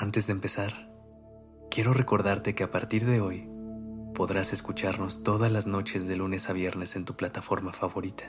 Antes de empezar, quiero recordarte que a partir de hoy podrás escucharnos todas las noches de lunes a viernes en tu plataforma favorita.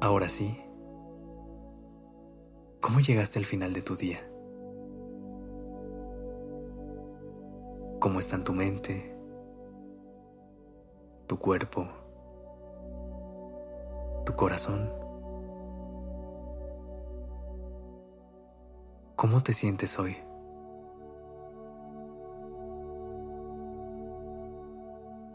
Ahora sí, ¿cómo llegaste al final de tu día? ¿Cómo están tu mente, tu cuerpo, tu corazón? ¿Cómo te sientes hoy?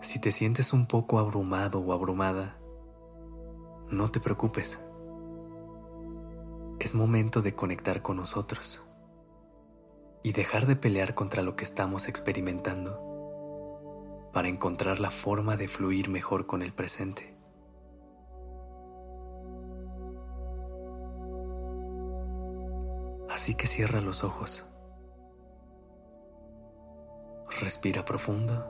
Si te sientes un poco abrumado o abrumada, no te preocupes. Es momento de conectar con nosotros y dejar de pelear contra lo que estamos experimentando para encontrar la forma de fluir mejor con el presente. Así que cierra los ojos. Respira profundo.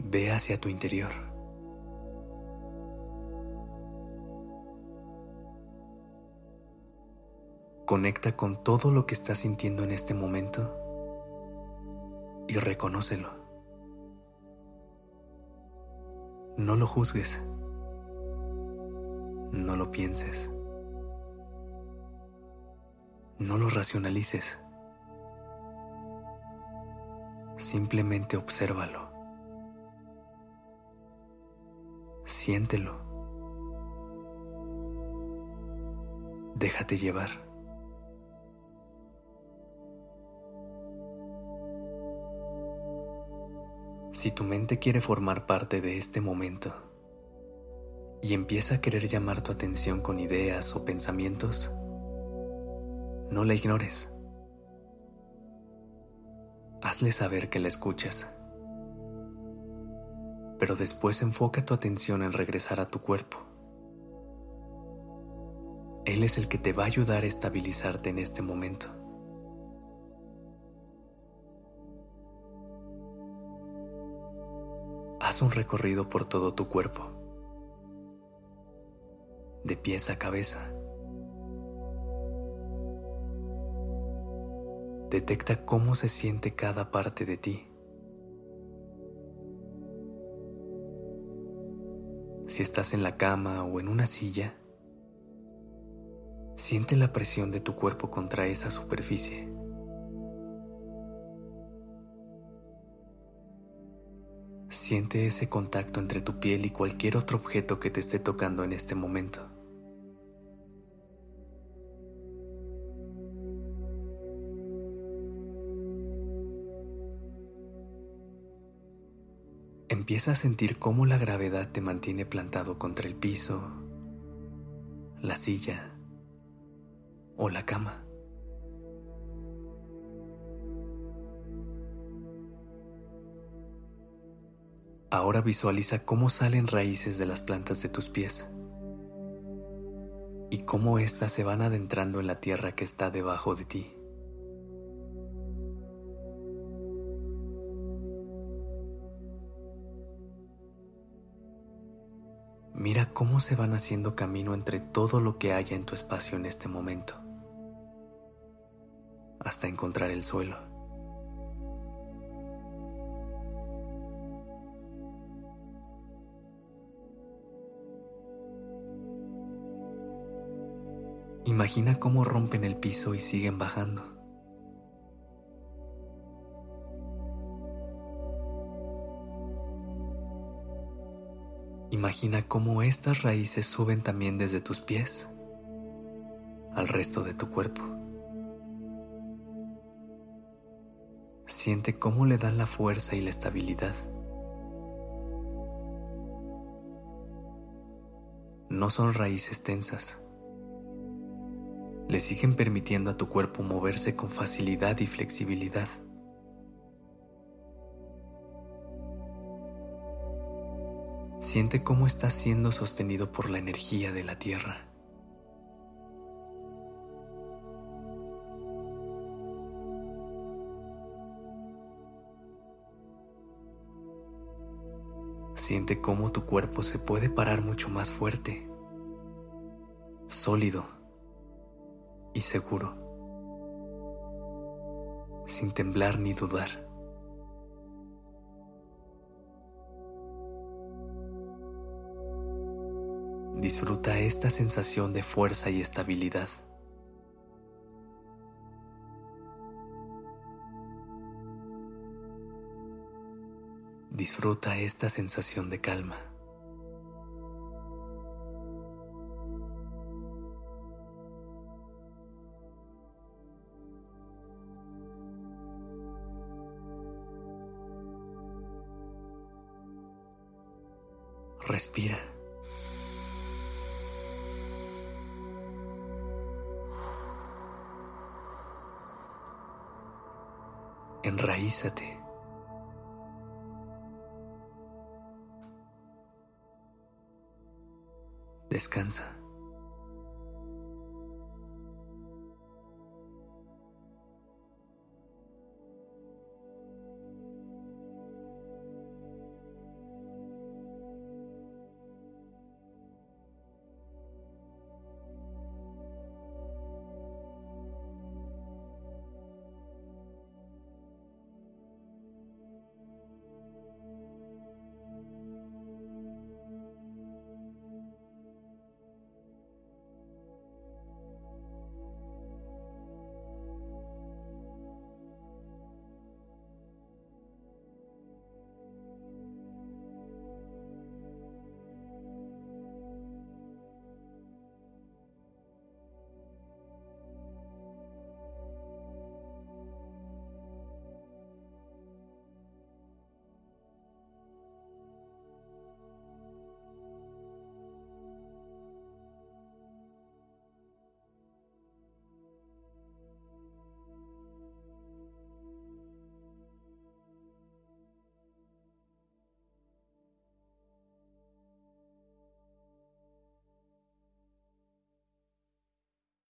Ve hacia tu interior. Conecta con todo lo que estás sintiendo en este momento y reconócelo. No lo juzgues. No lo pienses. No lo racionalices. Simplemente obsérvalo. Siéntelo. Déjate llevar. Si tu mente quiere formar parte de este momento y empieza a querer llamar tu atención con ideas o pensamientos, no la ignores. Hazle saber que la escuchas. Pero después enfoca tu atención en regresar a tu cuerpo. Él es el que te va a ayudar a estabilizarte en este momento. Haz un recorrido por todo tu cuerpo, de pies a cabeza. Detecta cómo se siente cada parte de ti. Si estás en la cama o en una silla, siente la presión de tu cuerpo contra esa superficie. Siente ese contacto entre tu piel y cualquier otro objeto que te esté tocando en este momento. Empieza a sentir cómo la gravedad te mantiene plantado contra el piso, la silla o la cama. Ahora visualiza cómo salen raíces de las plantas de tus pies y cómo éstas se van adentrando en la tierra que está debajo de ti. Mira cómo se van haciendo camino entre todo lo que haya en tu espacio en este momento, hasta encontrar el suelo. Imagina cómo rompen el piso y siguen bajando. Imagina cómo estas raíces suben también desde tus pies al resto de tu cuerpo. Siente cómo le dan la fuerza y la estabilidad. No son raíces tensas. Le siguen permitiendo a tu cuerpo moverse con facilidad y flexibilidad. Siente cómo estás siendo sostenido por la energía de la tierra. Siente cómo tu cuerpo se puede parar mucho más fuerte, sólido y seguro, sin temblar ni dudar. Disfruta esta sensación de fuerza y estabilidad. Disfruta esta sensación de calma. Respira. Enraízate. Descansa.